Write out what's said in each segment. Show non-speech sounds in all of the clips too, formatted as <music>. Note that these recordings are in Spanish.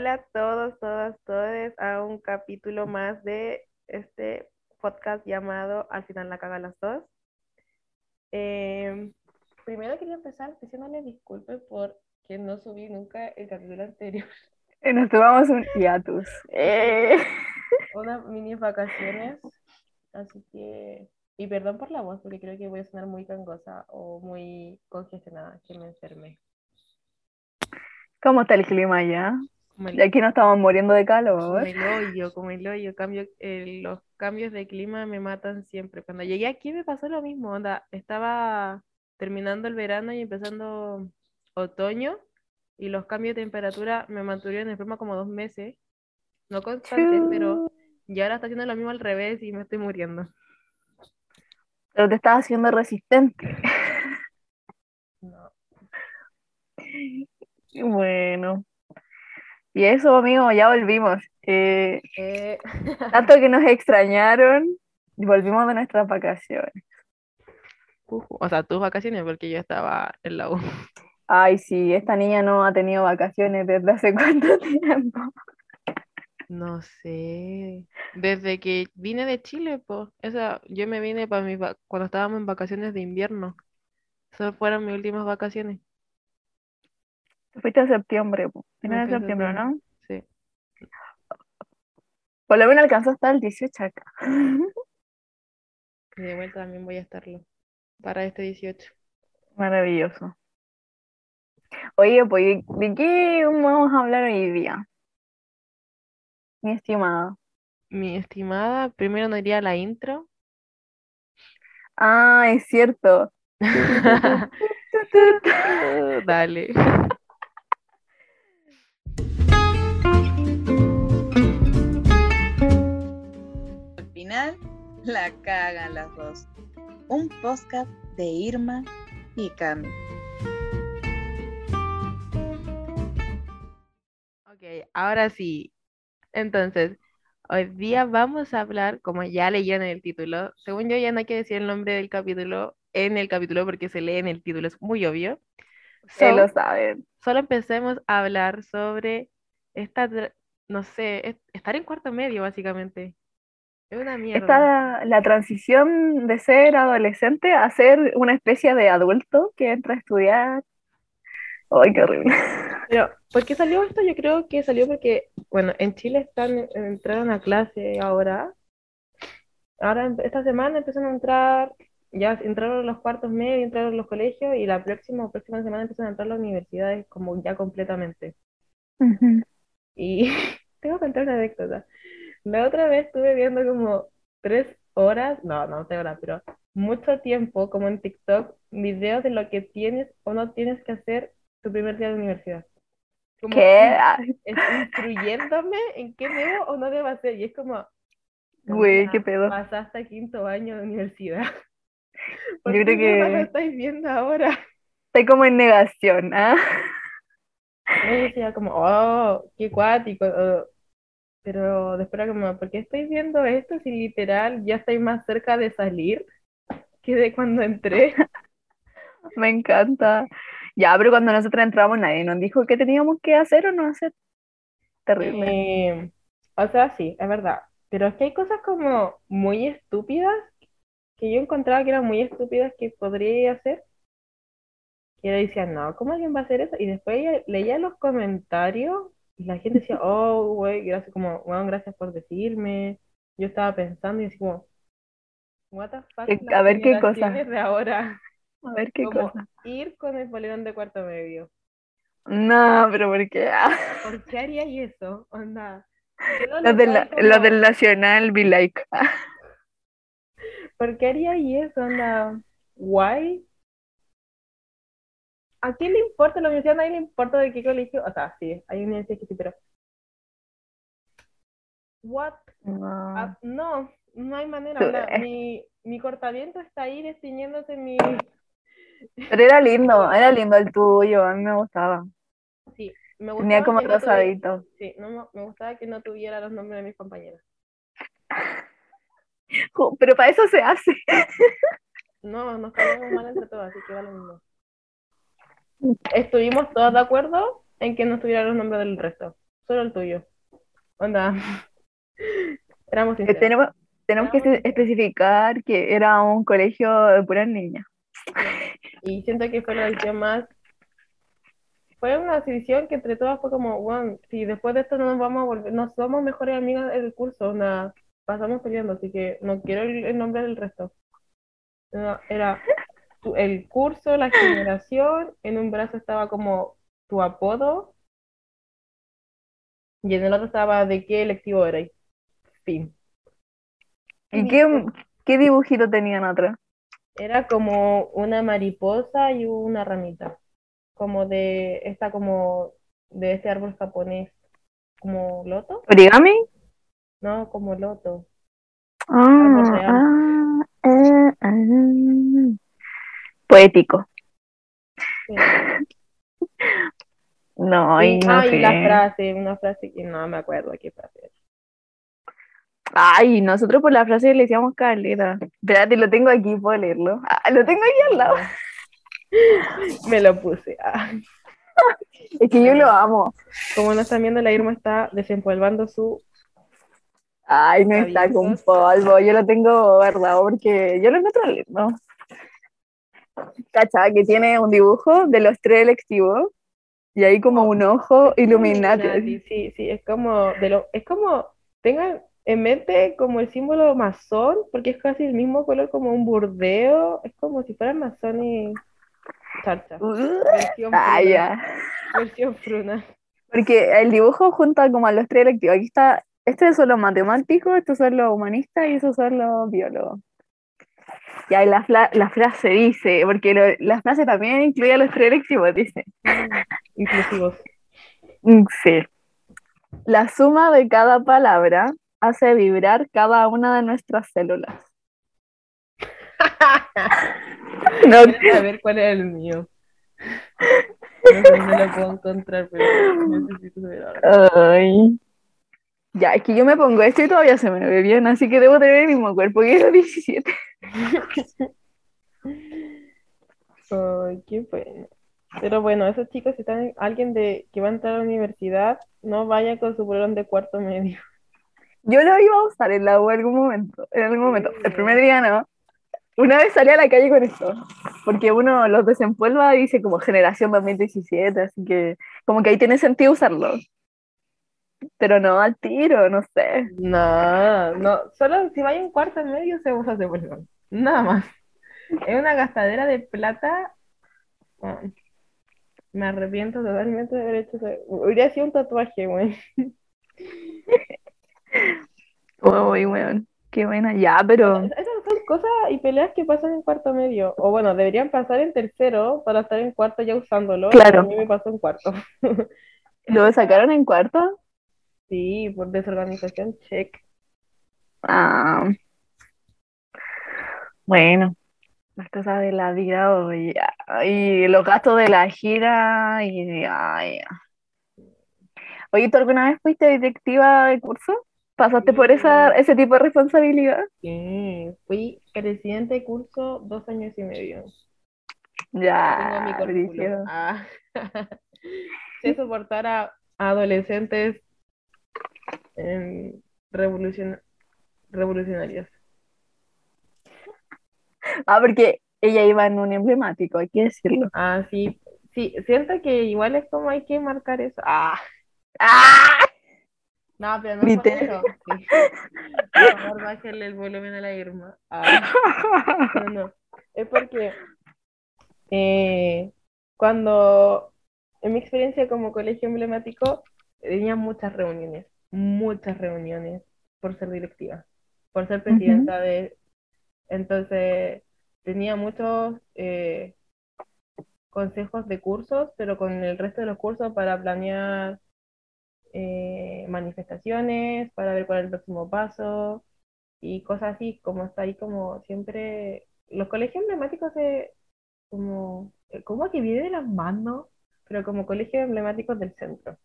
Hola a todos, todas, todos a un capítulo más de este podcast llamado Al final la caga las dos. Em, primero quería empezar diciéndole disculpas por que no subí nunca el capítulo anterior. <laughs> Nos tomamos un hiatus. Eh. <laughs> Unas mini vacaciones, así que... Y perdón por la voz, porque creo que voy a sonar muy gangosa o muy congestionada, que me enfermé. ¿Cómo está el clima allá? Como Y aquí nos estamos muriendo de Como calor. el hoyo, como el hoyo, cambio, eh, los cambios de clima me matan siempre. Cuando llegué aquí me pasó lo mismo, onda, estaba terminando el verano y empezando otoño y los cambios de temperatura me mantuvieron enferma como dos meses, no constantes, pero ya ahora está haciendo lo mismo al revés y me estoy muriendo. Pero te estás haciendo resistente. <laughs> No. Y Bueno. Y eso, amigo, ya volvimos. Eh, Eh, tanto que nos <laughs> extrañaron volvimos de nuestras vacaciones. ujú, o sea, tus vacaciones porque yo estaba en la U. Ay, sí, esta niña no ha tenido vacaciones desde hace <laughs> cuánto tiempo. No sé. Desde que vine de Chile, pues. Esa, yo me vine para mis cuando estábamos en vacaciones de invierno. Esas fueron mis últimas vacaciones. Te fuiste en septiembre, Final de fui en septiembre, ¿no? Sí. Por lo menos alcanzó hasta el 18 acá. <laughs> Y de vuelta también voy a estarlo. Para este 18. Maravilloso. Oye, pues, ¿de qué vamos a hablar hoy día? Mi estimada. Mi estimada, primero nos iría la intro. Ah, es cierto. <laughs> <laughs> Dale. Final, la cagan las dos. Un podcast de Irma y Cami. Ok, ahora sí. Entonces, hoy día vamos a hablar, como ya leyeron en el título, según yo ya no hay que decir el nombre del capítulo en el capítulo porque se lee en el título, es muy obvio. Se So, lo saben. solo empecemos a hablar sobre esta, no sé, es- estar en cuarto medio básicamente. Es una mierda. Está la transición de ser adolescente a ser una especie de adulto que entra a estudiar. Ay, qué horrible. <laughs> Pero, ¿por qué salió esto? Yo creo que salió porque, bueno, en Chile están, entraron a clase ahora. Ahora, esta semana empiezan a entrar, ya entraron los cuartos medios, entraron los colegios y la próxima, próxima semana empiezan a entrar las universidades como ya completamente. Ujú. Y <laughs> tengo que contar una anécdota. La otra vez estuve viendo como tres horas, no, no tres horas, pero mucho tiempo, como en TikTok, videos de lo que tienes o no tienes que hacer tu primer día de universidad. Como ¿Qué? es- instruyéndome en qué debo o no debo hacer. Y es como, Güey, "Amiga, qué pedo. pasaste quinto año de universidad. <laughs> Yo ¿Por creo qué lo que estáis viendo ahora? estoy como en negación, ¿ah? Yo decía como, oh, qué cuático. oh, Pero después como, ¿por qué estoy viendo esto si literal ya estoy más cerca de salir que de cuando entré? <laughs> Me encanta. Ya, pero cuando nosotros entramos nadie nos dijo qué teníamos que hacer o no hacer. Terrible. Eh, o sea, sí, es verdad. Pero es que hay cosas como muy estúpidas que yo encontraba que eran muy estúpidas que podría hacer. Y yo decía, no, ¿cómo alguien va a hacer eso? Y después leía los comentarios y la gente decía, oh, güey, gracias, como, gracias por decirme. Yo estaba pensando y así como, what the fuck, a ver qué cosa. generaciones de ahora. <laughs> A ver qué Como cosa. ir con el polerón de cuarto medio. No, pero ¿por qué? <laughs> ¿Por qué haríais eso? Onda. Los del, como- del Nacional be like. <laughs> ¿Por qué haríais eso? Onda. ¿Why? ¿A quién le importa la universidad? A nadie le importa de qué colegio. O sea, sí, hay universidades que sí, pero. What? no. Ah, no, no hay manera. <laughs> Mi, mi cortaviento está ahí destiñéndose mi. Pero era lindo, era lindo el tuyo, a mí me gustaba. Sí, me Tenía gustaba como no tuviera- rosadito. Sí, no, me- gustaba que no tuviera los nombres de mis compañeras. Jo, <laughs> Pero para eso se hace. No, nos caíamos mal entre todos, así que da lo mismo. Estuvimos todos de acuerdo en que no tuviera los nombres del resto. solo el tuyo. Onda. <laughs> Éramos Eh, sinceros. tenemos, tenemos que especificar que era un colegio de puras niñas. Y siento que fue la decisión más. Fue una decisión que entre todas fue como, bueno, si después de esto no nos vamos a volver, no somos mejores amigas del curso, onda, pasamos peleando, así que no quiero el, el nombre del resto. Era el curso, la generación, en un brazo estaba como tu apodo, y en el otro estaba de qué electivo erais. Fin. ¿Y qué, qué dibujito tenían atrás? Era como una mariposa y una ramita. Como de esta como de este árbol japonés. Como loto, ¿Origami? no, como loto. Ah, ah, ah, ah. Poético. Sí. <laughs> No, Y, no ah, y la sé. frase, una frase que no me acuerdo qué frase era. Ay, nosotros por la frase le decíamos caleta. Espérate, lo tengo aquí, puedo leerlo. Ah, lo tengo aquí al lado. <laughs> Me lo puse. Ah. <laughs> Es que yo lo amo. Como no están viendo, la Irma está desempolvando su. Ay, no está con polvo. Yo lo tengo guardado porque yo lo encuentro lindo. Cacha, que tiene un dibujo de los tres electivos y ahí como un ojo Illuminati. Sí, sí, es como de lo, es como tengan en mente como el símbolo masón, porque es casi el mismo color como un burdeo, es como si fueran masón y charcha. Versión Ah, fruna, versión fruna. Porque el dibujo junta como a los tres electivos. Aquí está, este son los matemáticos, estos son los humanistas y esos son los biólogos. Y ahí la, la frase dice, porque lo- la frase también incluye a los tres electivos, dice. Mm, Inclusivos. Mm, Sí. La suma de cada palabra hace vibrar cada una de nuestras células. <laughs> No, Quiero saber cuál es el mío. No sé lo puedo encontrar, pero necesito saber ahora. ay. Ya, es que yo me pongo esto y todavía se me ve bien, así que debo tener el mismo cuerpo que los 17. <laughs> Ay, qué pena. Pero bueno, esos chicos, si están alguien de que va a entrar a la universidad, no vaya con su bolón de cuarto medio. Yo lo iba a usar en la U en algún momento, en algún momento. El primer día no. Una vez salí a la calle con esto, porque uno los desempolva y dice como generación 2017, así que como que ahí tiene sentido usarlo. Pero no al tiro, no sé. No, no, solo si vaya en cuarto medio se usa bolón. Nada más. Es una gastadera de plata. Ah, me arrepiento totalmente de haber hecho ese. Hubiera sido un tatuaje, güey. <laughs> Uy, weón, qué buena. Ya, pero Esas son cosas y peleas que pasan en cuarto medio. O bueno, deberían pasar en tercero para estar en cuarto ya usándolo. Claro. A mí me pasó en cuarto. <laughs> ¿lo sacaron en cuarto? Sí, por desorganización, check. Ah. Bueno, las cosas de la vida oye, y los gastos de la gira y ay. Oye, ¿tú alguna vez fuiste directiva de curso? ¿Pasaste por esa, ese tipo de responsabilidad? Sí, fui presidente de curso dos años y medio. Tengo mi Ya, currículum. brígido. Ah. <laughs> Sé soportar a adolescentes em, revolucion- revolucionarios. Ah, porque ella iba en un emblemático, hay que decirlo. Ah, sí, sí, siento que igual es como hay que marcar eso. Ah, ¡Ah! no, pero no por eso. Sí. Por favor, bájale el volumen a la Irma. Ah. No, no. Es porque eh, cuando, en mi experiencia como colegio emblemático, tenía muchas reuniones, muchas reuniones por ser directiva, por ser presidenta de... Entonces, tenía muchos eh, consejos de cursos, pero con el resto de los cursos para planear eh, manifestaciones, para ver cuál es el próximo paso y cosas así, como está ahí como siempre, los colegios emblemáticos de, como, eh, como que viene de las manos, pero como colegios emblemáticos del centro,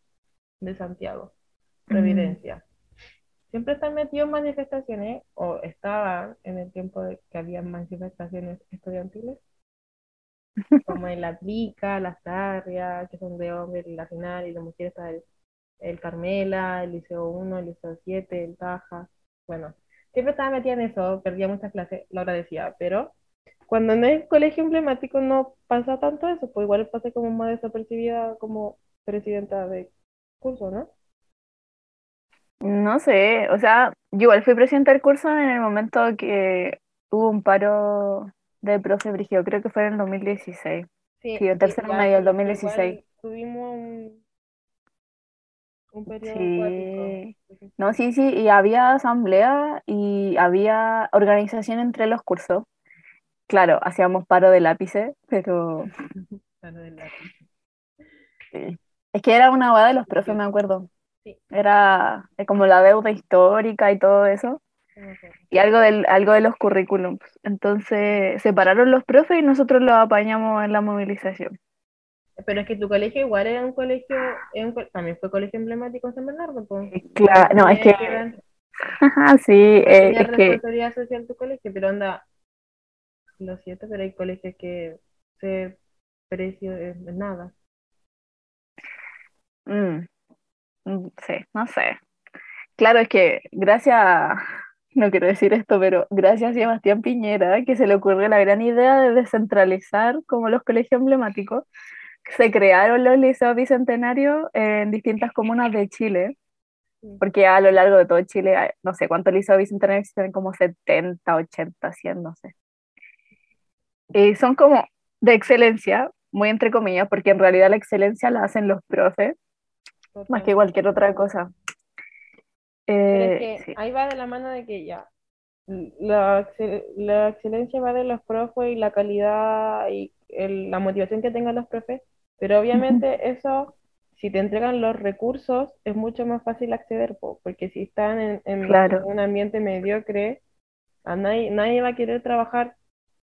de Santiago, Providencia. Siempre están metidos en manifestaciones, o estaban en el tiempo de que había manifestaciones estudiantiles, <laughs> como en la Trica, las Tarrias, que son de hombres, y la final, y la mujer está del el Carmela, el Liceo 1, el Liceo 7, el Taja. Bueno, siempre estaba metida en eso, perdía muchas clases, lo agradecía, pero cuando no es colegio emblemático no pasa tanto eso, pues igual pasé como más desapercibida como presidenta de curso, ¿no? No sé, o sea, yo igual fui presidenta del curso en el momento que hubo un paro de profe Brigio, creo que fue en el 2016. Sí, Sí, en tercero igual, medio del igual 2016. tuvimos un, un periodo Sí. acuático. No, sí, sí, y había asamblea y había organización entre los cursos. Claro, hacíamos paro de lápices, pero <laughs> Claro, del lápiz. sí. es que era una boda de los profes, me acuerdo. Sí. Era eh, como la deuda histórica y todo eso. y algo, del, algo de los currículums. Entonces separaron los profes y nosotros los apañamos en la movilización. Pero es que tu colegio igual era un colegio, era un co- también fue colegio emblemático en San Bernardo, pues. Claro, no, es que, <laughs> sí, eh, es que, responsabilidad social tu colegio, pero anda, lo siento, pero hay colegios que ese precio es nada. mm, mm, sí, no sé. Claro, es que gracias, <laughs> no quiero decir esto, pero gracias a Sebastián Piñera, que se le ocurrió la gran idea de descentralizar como los colegios emblemáticos, se crearon los liceos bicentenarios en distintas comunas de Chile. Sí. porque a lo largo de todo Chile, hay- no sé cuántos liceos bicentenarios existen, como 70, 80, 100, no sé. Y son como de excelencia, muy entre comillas, porque en realidad la excelencia la hacen los profes, más que cualquier otra cosa. Pero es Eh, que sí, ahí va de la mano de que ya, la, excel- la excelencia va de los profes y la calidad y el- la motivación que tengan los profes, pero obviamente eso, si te entregan los recursos, es mucho más fácil acceder, po, porque si están en, en Claro. un ambiente mediocre, a nadie, nadie va a querer trabajar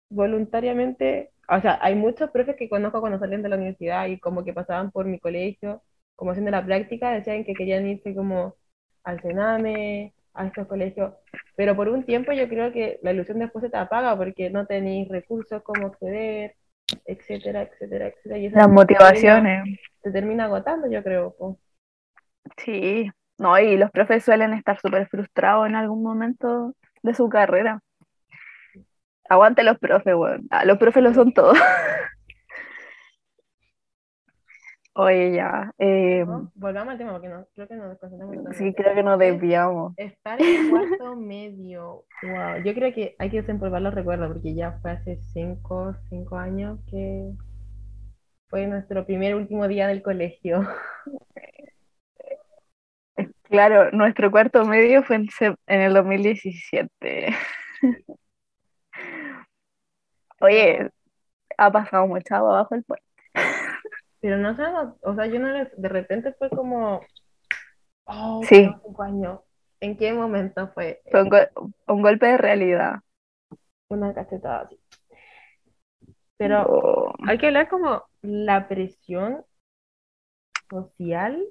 voluntariamente. O sea, hay muchos profes que conozco cuando salen de la universidad y como que pasaban por mi colegio, como haciendo la práctica, decían que querían irse como al Sename, a estos colegios, pero por un tiempo yo creo que la ilusión después se te apaga porque no tenéis recursos como acceder, etcétera, etcétera, etcétera. Y las motivaciones, te termina agotando, yo creo. po. sí, no, y los profes suelen estar súper frustrados en algún momento de su carrera. Aguante los profes, weón. Ah, los profes lo son todos. <laughs> Oye, ya. eh, ¿no? Volvamos al tema porque no, creo que nos desconcentramos sí, creo que nos Es desviamos. Estar en <laughs> cuarto medio. Wow. Yo creo que hay que desempolvar los recuerdos porque ya fue hace cinco, cinco años que fue nuestro primer último día del colegio. Claro, nuestro cuarto medio fue en, en el 2017. <laughs> Oye, ha pasado mucha agua bajo el puente. Pero no sé, o sea, yo no les- de repente fue como, oh, Sí. años. ¿En qué momento fue? Fue un, go- un golpe de realidad. Una cachetada así. Pero Oh, hay que hablar como la presión social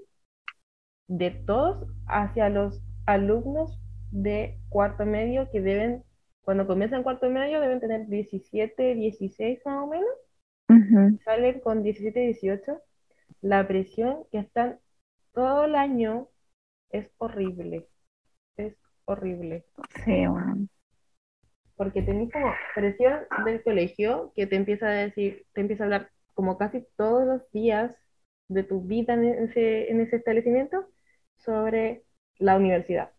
de todos hacia los alumnos de cuarto medio que deben, cuando comienzan cuarto medio, deben tener 17, 16 más o menos, ujú, salen con 17, 18. La presión que están todo el año es horrible, es horrible. sí, bueno. porque tenés como presión del colegio que te empieza a decir, te empieza a hablar como casi todos los días de tu vida en ese, en ese establecimiento sobre la universidad.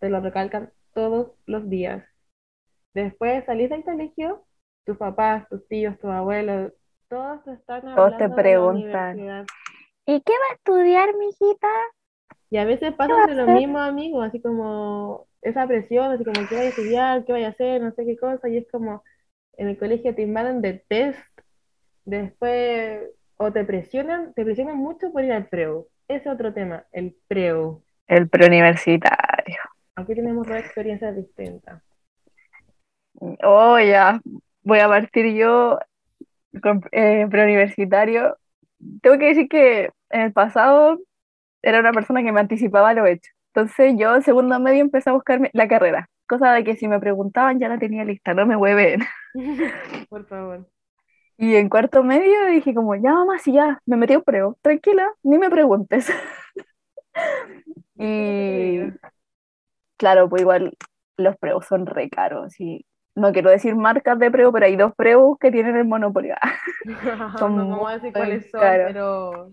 Te lo recalcan todos los días. Después salís del colegio, tus papás, tus tíos, tus abuelos, todos te están Todos te hablando de la preguntan. universidad. ¿Y qué va a estudiar, mijita? Y a veces va a pasan de los hacer? mismos amigos, así como esa presión, así como qué vaya a estudiar, qué vaya a hacer, no sé qué cosa, y es como en el colegio te invaden de test, después o te presionan, te presionan mucho por ir al preu. Ese es otro tema, el preu. El preuniversitario. Aquí tenemos dos experiencias distintas. Oh, ya. Voy a partir yo eh, preuniversitario. Tengo que decir que en el pasado era una persona que me anticipaba lo hecho. Entonces yo en segundo medio empecé a buscarme la carrera. Cosa de que si me preguntaban ya la tenía lista, no me hueven. <laughs> Por favor. Y en cuarto medio dije como, ya mamá, si ya me metí un preo, tranquila, ni me preguntes. <laughs> Y claro, pues igual los preus son re caros. Y no quiero decir marcas de preu, pero hay dos preus que tienen el monopolio. <laughs> <laughs> Son no vamos a decir cuáles son, caros. pero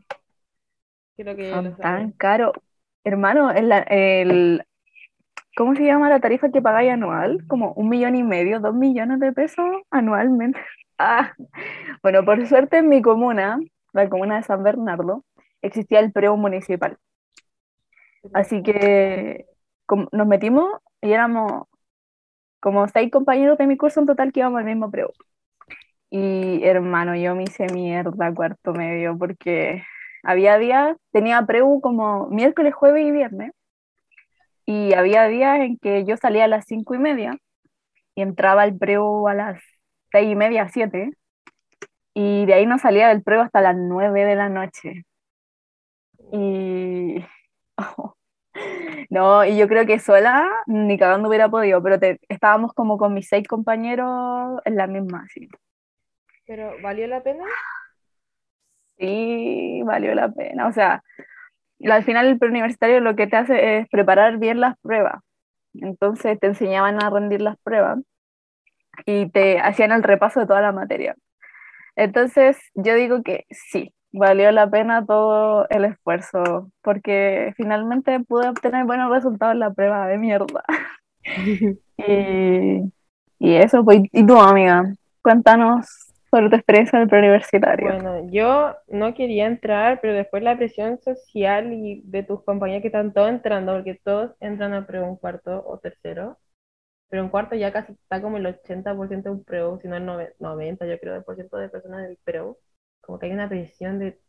creo que Son tan caros. Hermano, el, el, ¿cómo se llama la tarifa que pagáis anual? Como un millón y medio, dos millones de pesos anualmente. <laughs> Ah, bueno, por suerte en mi comuna, la comuna de San Bernardo, existía el preu municipal. Así que nos metimos y éramos como seis compañeros de mi curso en total que íbamos al mismo preu. Y hermano, yo me hice mierda cuarto medio porque había días, tenía preu como miércoles, jueves y viernes. Y había días en que yo salía a las cinco y media y entraba al preu a las seis y media, siete. Y de ahí no salía del preu hasta las nueve de la noche. Y <laughs> no, y yo creo que sola ni cagando hubiera podido, pero te- estábamos como con mis seis compañeros en la misma, así. Pero ¿valió la pena? Sí, valió la pena. O sea, al final el preuniversitario lo que te hace es preparar bien las pruebas. Entonces te enseñaban a rendir las pruebas y te hacían el repaso de toda la materia. Entonces yo digo que sí, valió la pena todo el esfuerzo porque finalmente pude obtener buenos resultados en la prueba de mierda. <laughs> <laughs> Y, y eso, pues, ¿y tu amiga? Cuéntanos sobre tu experiencia en el preuniversitario. Bueno, yo no quería entrar, pero después la presión social y de tus compañeros que están todos entrando, porque todos entran a pre un cuarto o tercero, pero un cuarto ya casi está como el 80% de un preu, si no el nove- 90, yo creo, del por ciento de personas del preu, como que hay una presión de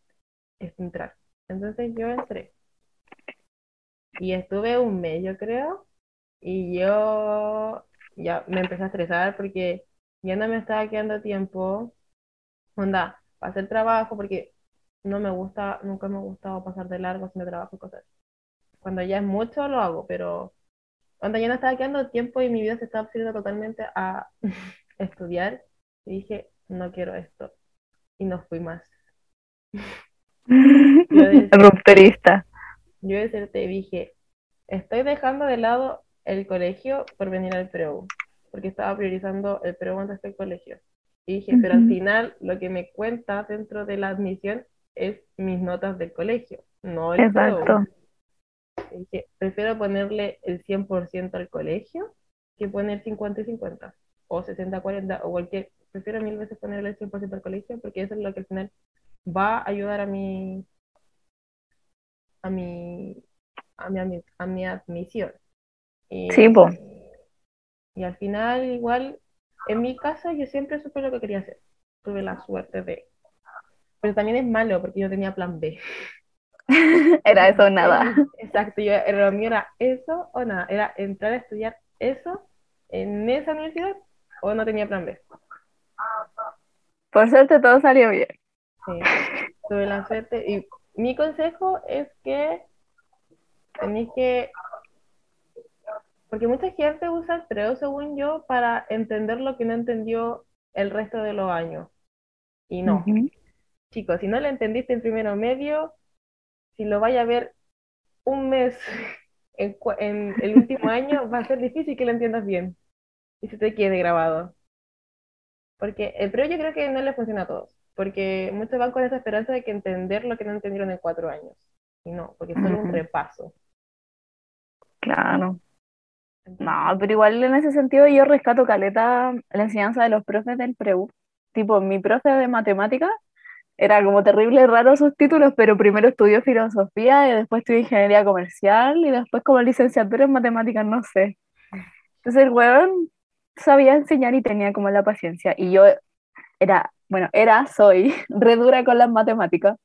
entrar. Entonces yo entré. Y estuve un mes, yo creo, y yo ya me empecé a estresar porque ya no me estaba quedando tiempo, onda, para hacer trabajo, porque no me gusta, nunca me ha gustado pasar de largo haciendo trabajo y cosas. Cuando ya es mucho lo hago, pero cuando ya no estaba quedando tiempo y mi vida se estaba absorbiendo totalmente a <laughs> estudiar, dije, no quiero esto. Y no fui más. <laughs> decía- Rupturista. Yo de ser te dije, estoy dejando de lado el colegio por venir al preu, porque estaba priorizando el preu antes que el colegio. Y dije, pero al final lo que me cuenta dentro de la admisión es mis notas del colegio, no el Exacto. preu. Y dije, prefiero ponerle el 100% al colegio que poner 50 y 50 o 60-40 o cualquier, prefiero mil veces ponerle el 100% al colegio porque eso es lo que al final va a ayudar a mi a mi a mi, a mi admisión. Y, Sí, po. y al final igual en mi caso yo siempre supe lo que quería hacer. Tuve la suerte de pero también es malo porque yo tenía plan B. <laughs> Era eso o nada. <laughs> Exacto, yo, lo mío era eso o nada, era entrar a estudiar eso en esa universidad o no tenía plan B. Por suerte todo salió bien. Sí, tuve la suerte. Y mi consejo es que tenéis que. Porque mucha gente usa el preo, según yo, para entender lo que no entendió el resto de los años. Y no, chicos, si no lo entendiste en primero medio, si lo vaya a ver un mes <laughs> en, en el último año, va a ser difícil que lo entiendas bien y se te quede grabado. Porque el preo yo creo que no le funciona a todos, porque muchos van con esa esperanza de que entender lo que no entendieron en cuatro años. Y no, porque es solo un Ujú. repaso. Claro. No, pero igual en ese sentido yo rescato caleta la enseñanza de los profes del preu. Tipo, mi profe de matemáticas era como terrible raro sus títulos, pero primero estudió filosofía y después estudió ingeniería comercial y después como licenciatura en matemáticas, no sé. Entonces el weón sabía enseñar y tenía como la paciencia. Y yo era, bueno, era, soy <laughs> re dura con las matemáticas.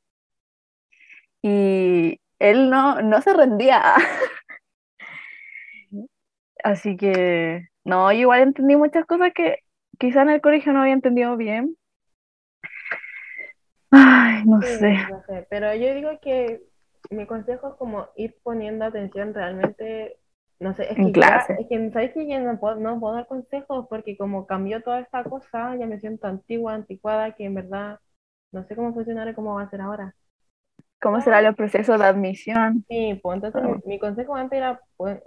Y él no, no se rendía. <laughs> Así que, no, igual entendí muchas cosas que quizá en el colegio no había entendido bien. Ay, no sí, sé. no sé, pero yo digo que mi consejo es como ir poniendo atención realmente, no sé, es En que ya, clase. es que sabes que ya no puedo, no puedo dar consejos porque como cambió toda esta cosa, ya me siento antigua, anticuada, que en verdad no sé cómo funcionará y cómo va a ser ahora. ¿Cómo serán los procesos de admisión? Sí, pues entonces Ah. mi, mi consejo antes era pues,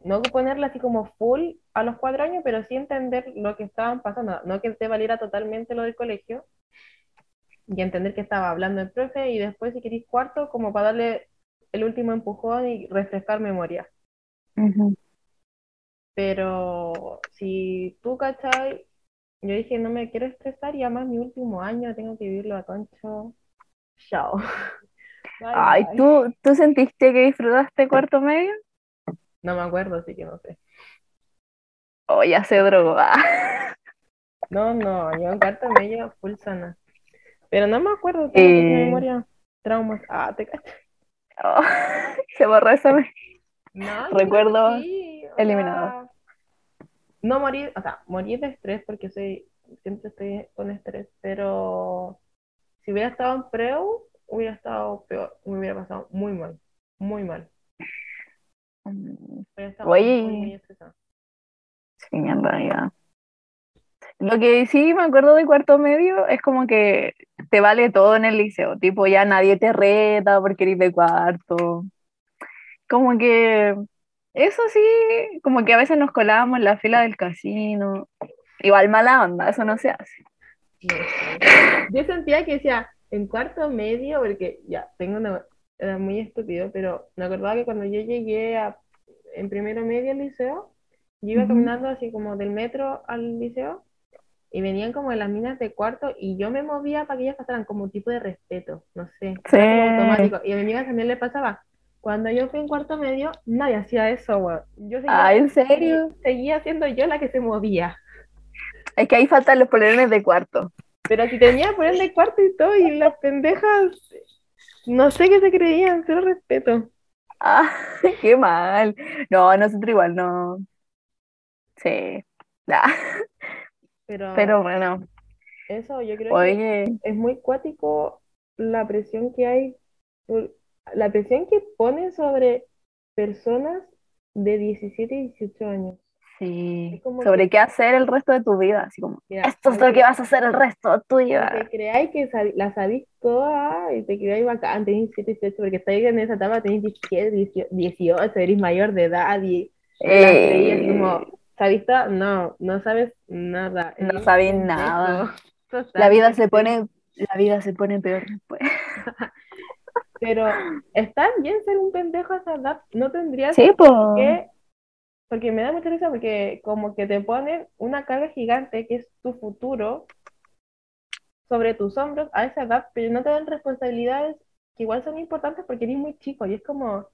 no ponerla así como full a los cuatro años, pero sí entender lo que estaban pasando, no que te valiera totalmente lo del colegio, y entender que estaba hablando el profe, y después si queréis cuarto, como para darle el último empujón y refrescar memoria. Pero si tú, ¿cachai? Yo dije, no me quiero estresar y además mi último año tengo que vivirlo a concho. Chao. <laughs> Bye, Ay, bye. ¿tú, ¿tú sentiste que disfrutaste cuarto medio? No me acuerdo, así que no sé. O ya se drogó. <laughs> No, no, yo en cuarto medio full sana. Pero no me acuerdo, tengo Eh. memoria. Traumas. Ah, te cacho. Oh, <laughs> se borró esa vez. No, <laughs> yo Recuerdo sí, o eliminado. sea, no morir, o sea, morir de estrés porque soy, siempre estoy con estrés, pero si hubiera estado en preu, hubiera estado peor, me hubiera pasado muy mal, muy mal. Mm, Oye. muy, muy. Sí, en realidad. Lo que sí me acuerdo de cuarto medio es como que te vale todo en el liceo, tipo ya nadie te reta porque eres de cuarto. Como que eso sí, como que a veces nos colábamos en la fila del casino. Igual mala onda, eso no se hace. Yo sentía que decía, en cuarto medio, porque ya, tengo una, era muy estúpido, pero me acordaba que cuando yo llegué a, en primero medio al liceo, yo iba caminando así como del metro al liceo, y venían como las minas de cuarto, y yo me movía para que ellas pasaran como tipo de respeto, no sé, Sí. automático, y a mi amiga también le pasaba. Cuando yo fui en cuarto medio, nadie hacía eso, weón. Yo seguía, Ah, ¿en serio? seguía siendo yo la que se movía. Es que ahí faltan los polerones de cuarto. Pero si tenía por de cuarto y todo, y las pendejas, no sé qué se creían, cero respeto. Ah, <laughs> qué mal. No, nosotros igual no. Sí. Ah, Pero, Pero bueno, eso yo creo que es muy cuático la presión que hay, por- la presión que ponen sobre personas de 17 y 18 años. sí. Es Sobre qué hacer el resto de tu vida. Así como, Mira, esto es lo que vas a hacer el resto de tu Que vida. creáis que sab- la sabéis toda y te creáis bacán, tenéis 17, 18, porque estáis en esa etapa, tenéis 17, 18, 18, eres mayor de edad y Eh, como, ¿sabéis toda? No, no sabes nada. No eres pendejo. nada. <laughs> La vida se pone, la vida se pone peor después. <laughs> Pero está bien ser un pendejo a esa edad, no tendrías Sí, pues. que, porque me da mucha risa porque como que te ponen una carga gigante que es tu futuro sobre tus hombros a esa edad, pero no te dan responsabilidades que igual son importantes porque eres muy chico y es como,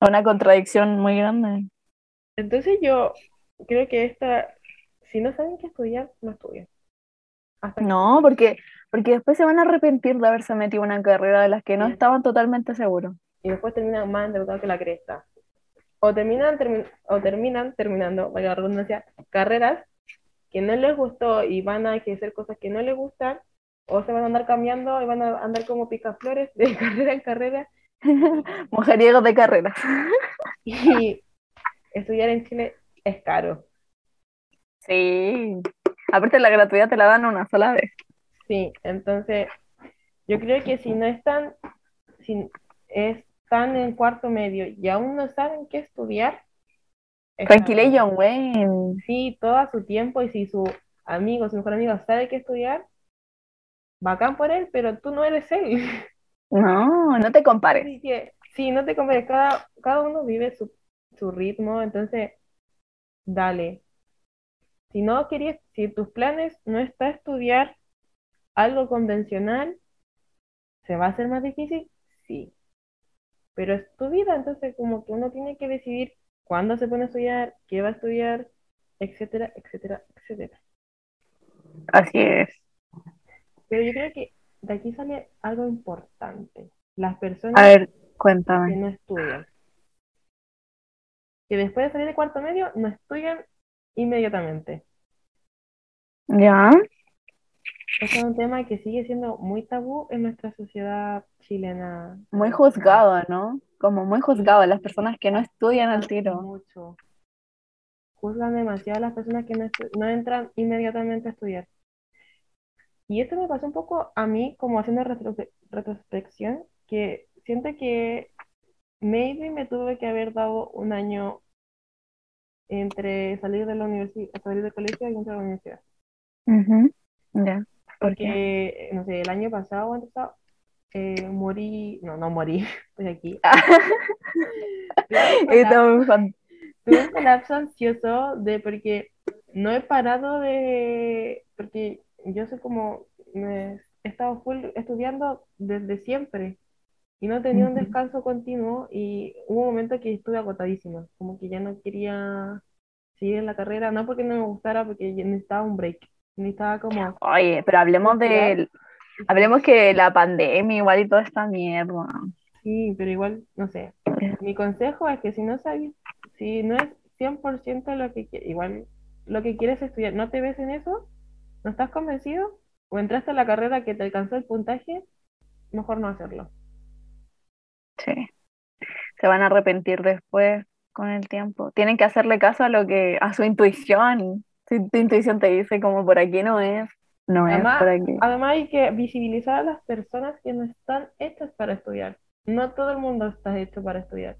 Una contradicción muy grande. entonces yo creo que esta, si no saben qué estudiar, no estudian. Hasta No, porque, porque después se van a arrepentir de haberse metido en una carrera de las que no Sí. estaban totalmente seguros. y después terminan más endeudados que la cresta. O terminan, termi- o terminan terminando, la redundancia, carreras que no les gustó y van a ejercer cosas que no les gustan, o se van a andar cambiando y van a andar como picaflores de <laughs> carrera en carrera. <laughs> Mujeriegos de carrera. <laughs> Y estudiar en Chile es caro. Sí. Aparte la gratuidad te la dan una sola vez. Sí, entonces yo creo que si no están, si están en cuarto medio y aún no saben qué estudiar, Tranquila. John Wayne. sí, todo a su tiempo y si su amigo, su mejor amigo sabe qué estudiar, bacán por él, pero tú no eres él. No, no te compares. Así que sí, no te compares, cada, cada uno vive su, su ritmo, entonces dale. Si no querías, si tus planes no está estudiar algo convencional, ¿se va a hacer más difícil? Sí. Pero es tu vida, entonces como que uno tiene que decidir cuándo se pone a estudiar, qué va a estudiar, etcétera, etcétera, etcétera. Así es. Pero yo creo que de aquí sale algo importante. Las personas A ver, que cuéntame. no estudian. Que después de salir de cuarto medio, no estudian inmediatamente. ¿Ya? Es un tema que sigue siendo muy tabú en nuestra sociedad chilena. Muy juzgado, ¿no? Como muy juzgado las personas que no estudian al tiro. Mucho. Juzgan demasiado a las personas que no, no entran inmediatamente a estudiar. Y esto me pasó un poco a mí, como haciendo retrofe- retrospección, que siento que maybe me tuve que haber dado un año entre salir de la universidad, salir del colegio y entrar a la universidad. Ya. ¿Por qué? Porque, no sé, el año pasado o antepasado, eh, morí, no, no morí, <laughs> estoy aquí. Fan- tuve un colapso ansioso de porque no he parado de, porque yo soy como, me- he estado full estudiando desde siempre y no tenía un descanso continuo y hubo un momento que estuve agotadísima, como que ya no quería seguir en la carrera, no porque no me gustara, porque necesitaba un break, necesitaba como Oye, pero hablemos de, hablemos que la pandemia igual y toda esta mierda. Sí, pero igual, no sé. Mi consejo es que si no sabes, si no es 100% lo que igual lo que quieres estudiar, no te ves en eso, no estás convencido, o entraste a la carrera que te alcanzó el puntaje, mejor no hacerlo. Sí. Se van a arrepentir después con el tiempo. Tienen que hacerle caso a lo que, a su intuición. Si tu intuición te dice como por aquí no es, no es por aquí. además hay que visibilizar a las personas que no están hechas para estudiar. No todo el mundo está hecho para estudiar.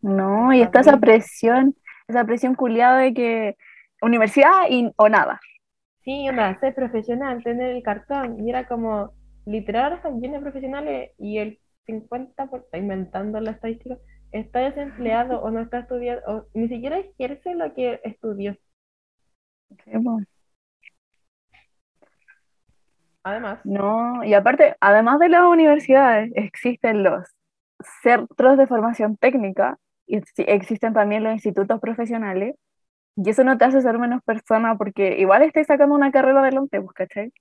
No, y está esa presión, esa presión culiada de que universidad y, o nada. Sí, onda, ser profesional, tener el cartón. Y era como, literal, ahora están llenos de profesionales y el 50%, por- inventando la estadística, está desempleado o no está estudiando, o ni siquiera ejerce lo que estudió. Sí. Además, No, y aparte, además de las universidades, existen los centros de formación técnica y ex- existen también los institutos profesionales. Y eso no te hace ser menos persona porque igual estás sacando una carrera adelante, pues, ¿cachai?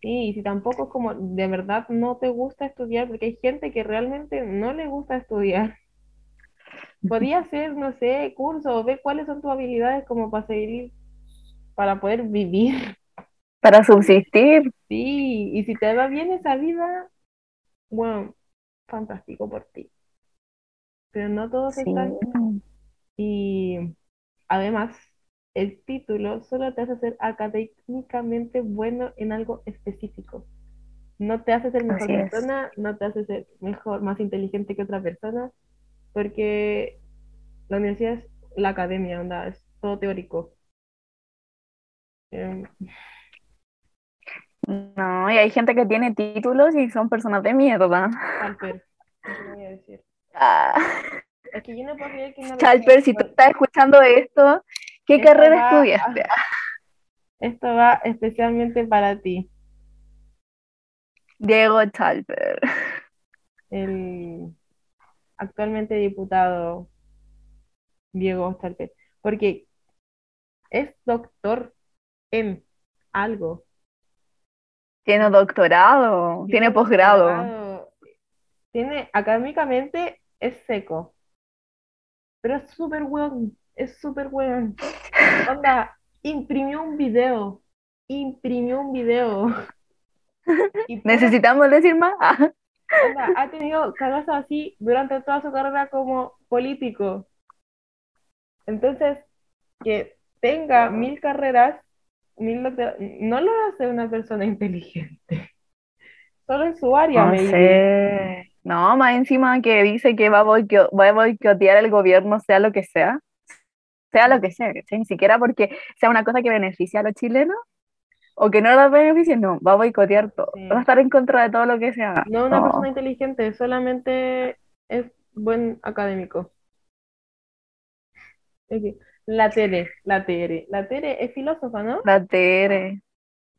Sí, y si tampoco es como de verdad no te gusta estudiar, porque hay gente que realmente no le gusta estudiar. <laughs> Podía hacer, no sé, cursos, o ver cuáles son tus habilidades como para seguir, para poder vivir. Para subsistir. Sí, y si te va bien esa vida, bueno, fantástico por ti. Pero no todos Sí. están. Y además, el título solo te hace ser académicamente bueno en algo específico. No te hace ser mejor Así es. persona, no te hace ser mejor, más inteligente que otra persona, porque la universidad es la academia, onda, es todo teórico. Em, No, y hay gente que tiene títulos y son personas de mierda. Chalper, ¿qué te voy a decir? Ah. Es que yo no puedo creer que una Chalper, si tú estás escuchando esto, ¿qué Esto carrera va- estudiaste? <laughs> Esto va especialmente para ti, Diego Chalper. el actualmente diputado Diego Chalper, porque es doctor en algo. Tiene doctorado, tiene posgrado. doctorado, Tiene, académicamente es seco, pero es súper weón, es súper weón. Onda, imprimió un video, imprimió un video. <laughs> Y ¿Necesitamos decir más? <laughs> Onda, ha tenido cagazos así durante toda su carrera como político. Entonces, que tenga mil carreras, mil no lo hace una persona inteligente. Solo en su área, no maybe. sé. No, más encima que dice que va a, boico- va a boicotear el gobierno, sea lo que sea. Sea lo que sea. Ni siquiera porque sea una cosa que beneficie a los chilenos o que no los beneficie, no, va a boicotear todo. Sí. Va a estar en contra de todo lo que sea. No una No. persona inteligente, solamente es buen académico. La Tere, la Tere. La Tere es filósofa, ¿no? La Tere.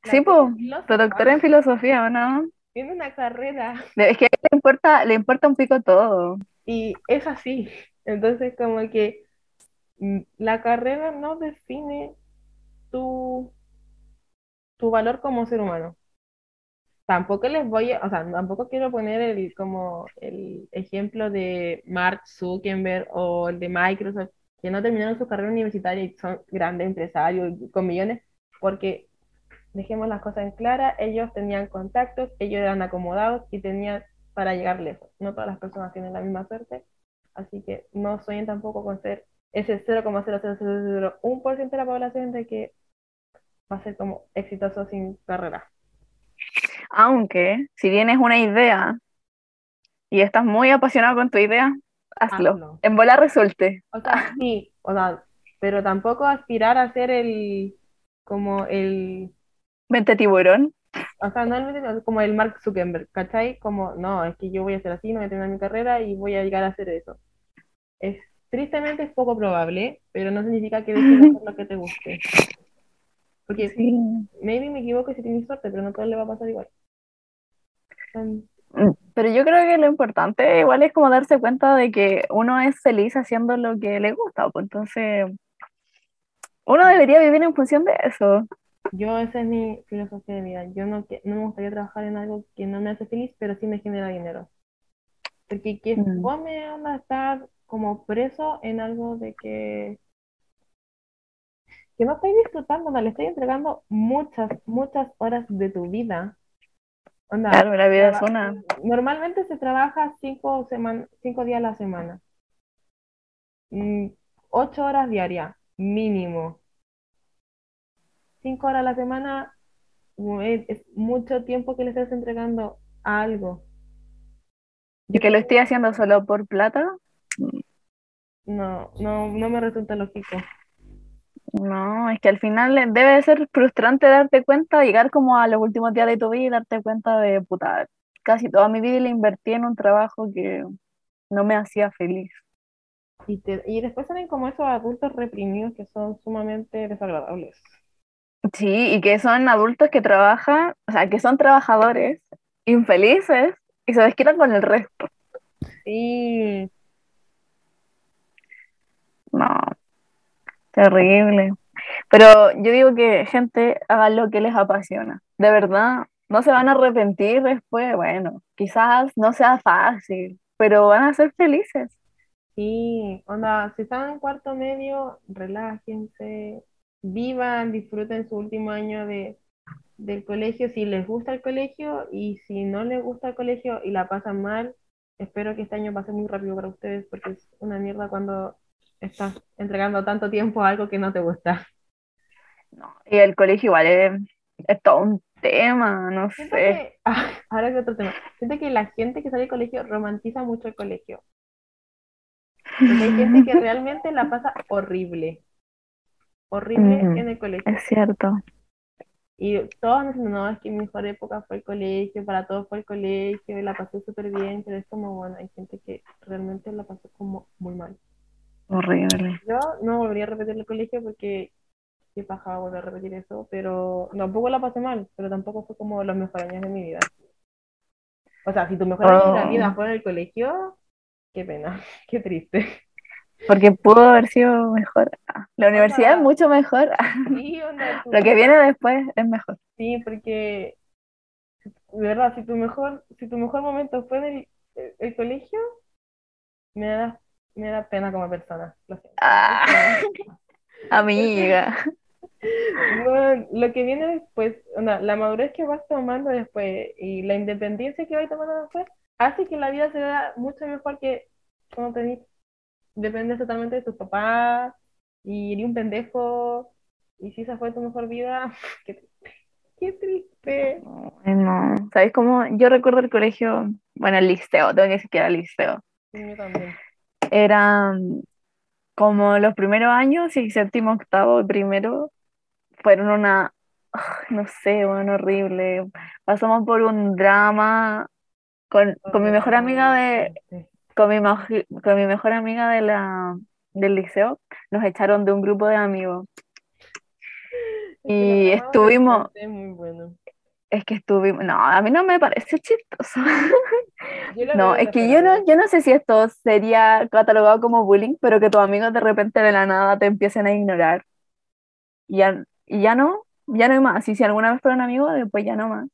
La Sí, pues, doctora en filosofía, ¿o ¿no? Tiene una carrera Es que le importa, le importa un pico todo. y es así. Entonces, como que la carrera no define tu, tu valor como ser humano. Tampoco les voy a, o sea, tampoco quiero poner el, como el ejemplo de Mark Zuckerberg o el de Microsoft, que no terminaron su carrera universitaria y son grandes empresarios con millones, porque dejemos las cosas en clara, ellos tenían contactos, ellos eran acomodados y tenían para llegar lejos. No todas las personas tienen la misma suerte, así que no sueñen tampoco con ser ese 0,00001% de la población de que va a ser como exitoso sin carrera. Aunque, si tienes una idea y estás muy apasionado con tu idea, hazlo. En bola resulte. O sea, sí, o sea, pero tampoco aspirar a ser el, como el, Vente tiburón. o sea, no el- como el Mark Zuckerberg, ¿cachai? Como, no, es que yo voy a ser así, no voy a terminar mi carrera y voy a llegar a hacer eso. Es, tristemente es poco probable, pero no significa que dejes de hacer lo que te guste. Porque Sí. maybe me equivoco si tienes suerte, pero no a todos le va a pasar igual. Mm, Pero yo creo que lo importante igual es como darse cuenta de que uno es feliz haciendo lo que le gusta, pues entonces uno debería vivir en función de eso. Yo, esa es mi filosofía de vida. Yo no, no me gustaría trabajar en algo que no me hace feliz, pero sí me genera dinero. Porque que Mm. onda estar como preso en algo de que, que no estáis disfrutando, no le estoy entregando muchas, muchas horas de tu vida. Onda, Claro, la vida es una. Normalmente se trabaja cinco, cinco días a la semana. Mm, ocho horas diarias, mínimo. Cinco horas a la semana mm, es, es mucho tiempo que le estás entregando a algo. Y que lo estoy haciendo solo por plata, No, no, no me resulta lógico. no, es que al final debe ser frustrante darte cuenta, llegar como a los últimos días de tu vida y darte cuenta de, puta, casi toda mi vida la invertí en un trabajo que no me hacía feliz. Y, te- y después salen como esos adultos reprimidos que son sumamente desagradables. Sí, y que son adultos que trabajan, o sea, que son trabajadores infelices y se desquitan con el resto. Sí, No, terrible. Pero yo digo que, gente, hagan lo que les apasiona. De verdad, no se van a arrepentir después. Bueno, quizás no sea fácil, pero van a ser felices. sí, onda, si están en cuarto medio, relájense, vivan, disfruten su último año de, del colegio, si les gusta el colegio y si no les gusta el colegio y la pasan mal, espero que este año pase muy rápido para ustedes porque es una mierda cuando estás entregando tanto tiempo a algo que no te gusta. No, y el colegio igual es, es todo un tema, no Siento sé. que, ah, ahora que otro tema, siento que la gente que sale del colegio romantiza mucho el colegio. Porque hay gente que <laughs> realmente la pasa horrible. Horrible en el colegio. Es cierto. Y todos nos dicen, no, es que mi mejor época fue el colegio, para todos fue el colegio, y la pasé súper bien, pero es como, bueno, hay gente que realmente la pasó como muy mal. Horrible. Yo no volvería a repetir el colegio porque qué paja volver a repetir eso, pero tampoco la pasé mal, pero tampoco fue como los mejores años de mi vida. O sea, si tu mejor año de la vida Oh. fue en el colegio, qué pena, <laughs> qué triste. Porque pudo haber sido mejor. La universidad es sea, mucho mejor. Sí, <laughs> onda, Lo que viene después es mejor. sí, porque de verdad, si tu mejor, si tu mejor momento fue en el, el- el colegio, me da, me da pena como persona. Lo siento. Ah, <laughs> amiga. Bueno, lo que viene después, la madurez que vas tomando después y la independencia que vas tomando después, hace que la vida se vea mucho mejor que cuando tenés, dependes totalmente de tus papás y eres un pendejo y si esa fue tu mejor vida, <laughs> qué triste. Qué triste. Ay, No, ¿sabes cómo? Yo recuerdo el colegio, bueno, el liceo, tengo que decir que era liceo. Sí, yo también. Eran como los primeros años y séptimo, octavo y primero fueron una, ay, no sé, bueno, horrible. Pasamos por un drama con, con mi mejor amiga de, con mi, con mi mejor amiga de la, del liceo, nos echaron de un grupo de amigos. Y estuvimos, Es muy bueno. es que estuvimos, no, a mí no me parece chistoso. <laughs> No, es que yo no, yo no sé si esto sería catalogado como bullying, pero que tus amigos de repente de la nada te empiecen a ignorar. Y ya, y ya no, ya no hay más. Y si alguna vez fueron amigos, después ya no más.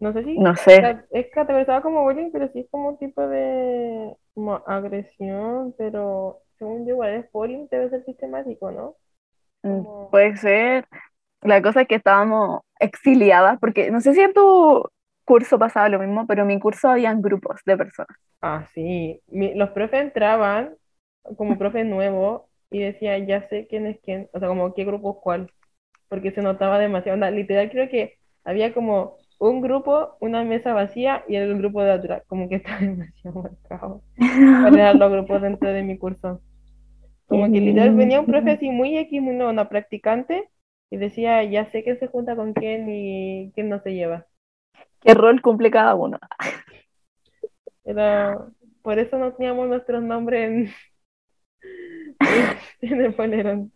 No sé si No sé. es categorizado como bullying, pero sí es como un tipo de como agresión, pero según yo igual es bullying, debe ser sistemático, ¿no? Mm, Como- Puede ser. La cosa es que estábamos exiliadas, porque no sé si en tu curso pasaba lo mismo, pero en mi curso habían grupos de personas. Ah, sí. Mi- los profes entraban como <laughs> profe nuevo y decía, ya sé quién es quién, o sea, como qué grupo es cuál, porque se notaba demasiado. Onda, literal, creo que había como un grupo, una mesa vacía y el grupo de atrás. Como que <laughs> está demasiado marcado. <laughs> ¿Cuáles eran los grupos dentro de mi curso? Como que literal venía un profe así muy X, una practicante, y decía, ya sé quién se junta con quién y quién no se lleva. ¿Qué rol cumple cada uno? Era, por eso no teníamos nuestros nombres en, <laughs> en el polerón.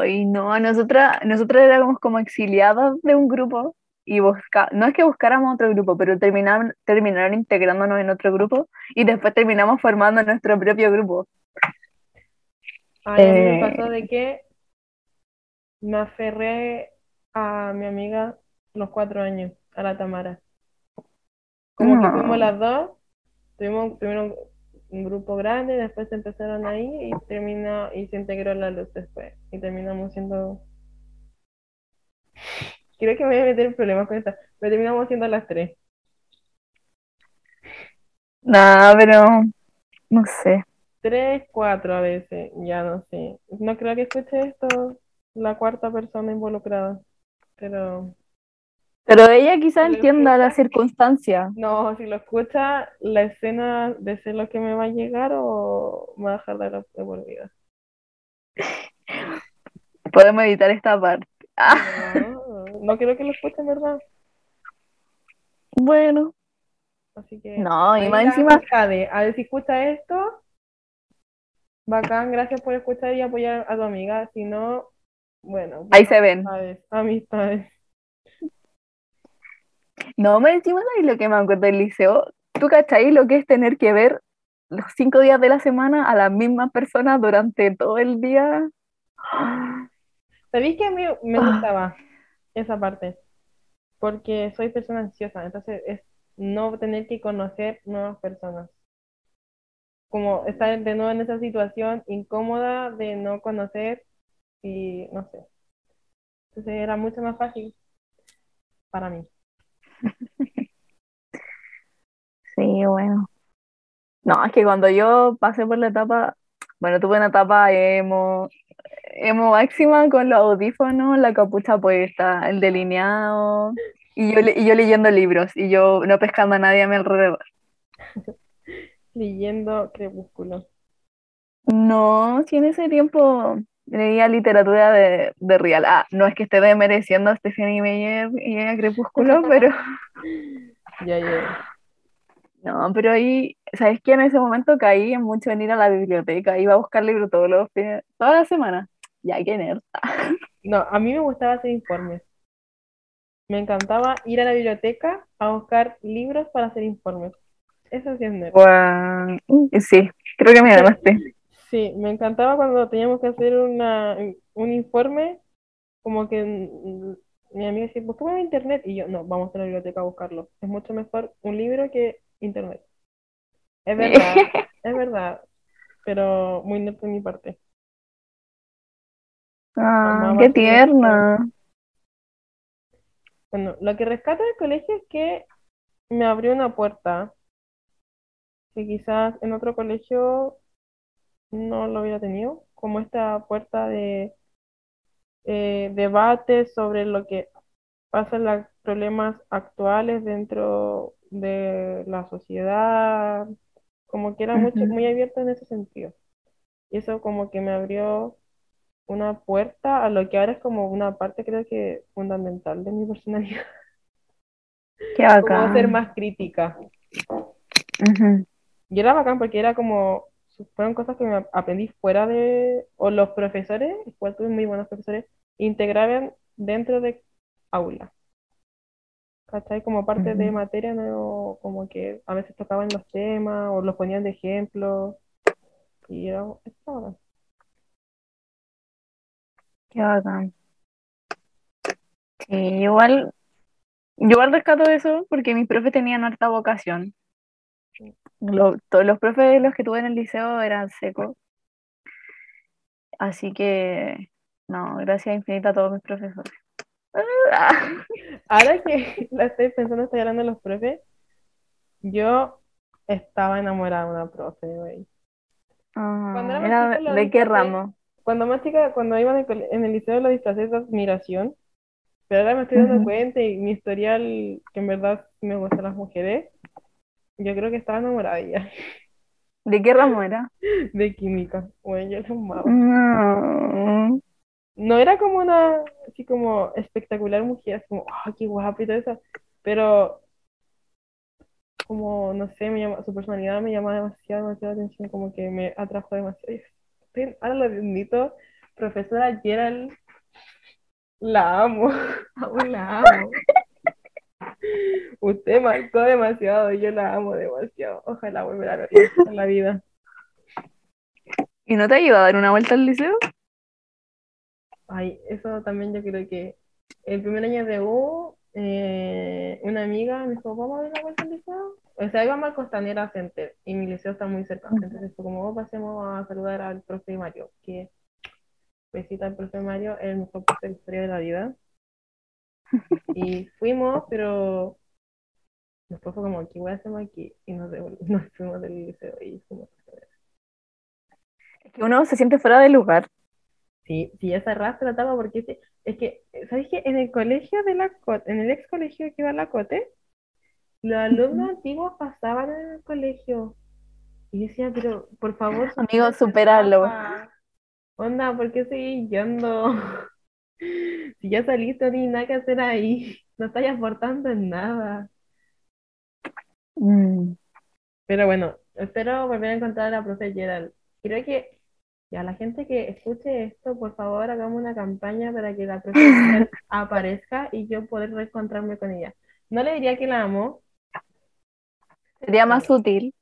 Ay, no, nosotras, nosotras éramos como exiliadas de un grupo y busca, no es que buscáramos otro grupo, pero terminaron, terminaron integrándonos en otro grupo y después terminamos formando nuestro propio grupo. Ay, a mí me Eh, pasó de que me aferré a mi amiga los cuatro años, a la Tamara. Como que fuimos No. las dos, tuvimos primero un grupo grande, después se empezaron ahí y terminó y se integró la luz después. Y terminamos siendo. Creo que me voy a meter en problemas con esta, pero terminamos siendo las tres. Nada, pero no sé. Tres, cuatro a veces, ya no sé. No creo que escuche esto la cuarta persona involucrada, pero Pero ella quizá ¿Y lo entienda la circunstancia. no, si lo escucha, la escena de ser lo que me va a llegar o me va a dejar de la de por vida. Podemos editar esta parte. Ah, No, no quiero que lo escuchen, ¿verdad? bueno. Así que No, y más encima. A ver si escucha esto. Bacán, gracias por escuchar y apoyar a tu amiga. Si no, bueno, ahí se ven. amistades, amistades. No, más encima de lo que me acuerdo del liceo. ¿Tú cachai lo que es tener que ver los cinco días de la semana a las mismas personas durante todo el día? ¿Sabéis que a mí me Ah. gustaba esa parte? Porque soy persona ansiosa, entonces es no tener que conocer nuevas personas. Como estar de nuevo en esa situación incómoda de no conocer y no sé. Entonces era mucho más fácil para mí. <laughs> Sí, bueno. No, es que cuando yo pasé por la etapa, bueno, tuve una etapa emo, emo máxima con los audífonos, la capucha puesta, el delineado, y yo, y yo leyendo libros, y yo no pescando a nadie a mi alrededor. <laughs> Leyendo Crepúsculo. No, si en ese tiempo leía literatura de, de real. Ah, no es que esté desmereciendo a Stephanie Meyer y a Crepúsculo, <laughs> pero Ya, ya. <laughs> no, pero ahí, ¿sabes qué? En ese momento caí en mucho en ir a la biblioteca, iba a buscar libros todos los fines, toda la semana. Ya, qué nerd. <laughs> No, a mí me gustaba hacer informes. Me encantaba ir a la biblioteca a buscar libros para hacer informes. Eso sí es nerd. Sí, creo que me ganaste. Sí, me encantaba cuando teníamos que hacer una, un informe, como que mi amiga decía, buscamos en internet, y yo, no, vamos a la biblioteca a buscarlo. Es mucho mejor un libro que internet. Es verdad, <laughs> es verdad, pero muy nerd de mi parte. Ah, qué tierna. Bueno, lo que rescato del colegio es que me abrió una puerta que quizás en otro colegio no lo hubiera tenido, como esta puerta de eh, debate sobre lo que pasa en los problemas actuales dentro de la sociedad, como que era mucho, muy abierto en ese sentido. Y eso como que me abrió una puerta a lo que ahora es como una parte creo que fundamental de mi <laughs> personalidad, Qué como ser bacán. más crítica. Y era bacán porque era como, fueron cosas que me aprendí fuera de, o los profesores, igual tuve muy buenos profesores, integraban dentro de aula. ¿Cachai? Como parte de materia, no, como que a veces tocaban los temas o los ponían de ejemplo. Y era, estaba. Qué bacán. Sí, igual, yo igual rescato eso porque mis profes tenían harta vocación. Lo- todos los profes los que tuve en el liceo eran secos. Así que, no, gracias infinita a todos mis profesores. <laughs> Ahora que la estoy pensando, estoy hablando de los profes, yo estaba enamorada de una profe, güey. Ah, era más ¿era chica lo de qué ramo? Cuando más chica, cuando iba en el, en el liceo lo disfracé de admiración, Pero ahora me estoy dando cuenta y mi historial, que en verdad me gustan las mujeres, yo creo que estaba enamorada de ella, ¿De qué ramo era? <laughs> de química. Bueno, yo la amaba. Mm, No era como una, así como espectacular mujer, así como, ah, qué guapa y todo eso, pero como, no sé, me llama, su personalidad me llama demasiado, demasiado la atención, como que me atrajo demasiado. Estoy- ahora lo admito, profesora Gerald, la amo, <laughs> aún la amo. Usted marcó demasiado, yo la amo demasiado. Ojalá volver a verla en la vida. ¿Y no te ayuda a dar una vuelta al liceo? Ay, eso también yo creo que el primer año de U, eh, una amiga me dijo, vamos a dar una vuelta al liceo. O sea, íbamos al Costanera Center y mi liceo está muy cerca. Entonces fue como, "Oh, pasemos a saludar al profe Mario, que besita al profe Mario, el mejor profe de la historia de la vida. Y fuimos, pero después fue como, ¿qué voy a hacer aquí? Y nos, <laughs> nos fuimos del liceo y fuimos. Es que uno se siente fuera de lugar. Sí, sí, esa raza la tapa porque es, es que, ¿sabes qué? En el colegio de la Cote, en el ex colegio que iba a la Cote, los alumnos antiguos pasaban en el colegio. Y yo decía, pero por favor, Amigo, supera esta supéralo. etapa. Onda, ¿por qué seguís yendo? <laughs> <laughs> Si ya saliste, no tienes nada que hacer ahí. <laughs> No estás aportando en nada. Mm. Pero bueno, espero volver a encontrar a la profe Gerald. Creo que ya la gente que escuche esto, por favor, hagamos una campaña para que la profe Gerald <laughs> aparezca y yo poder reencontrarme con ella. No le diría que la amo, Sería más útil.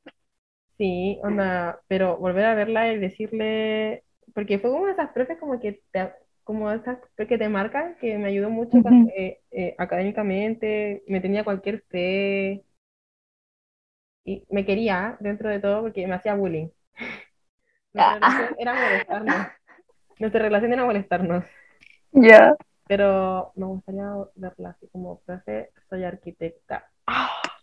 sí, onda, pero volver a verla y decirle, porque fue como esas profes como que te, como esas que te marcan, que me ayudó mucho Ujú. eh, eh, académicamente, me tenía cualquier fe y me quería dentro de todo porque me hacía bullying. <laughs> Nuestra relación era molestarnos. Nuestra relación era molestarnos. Ya. Pero me gustaría verla así como, profe, soy arquitecta. <gasps>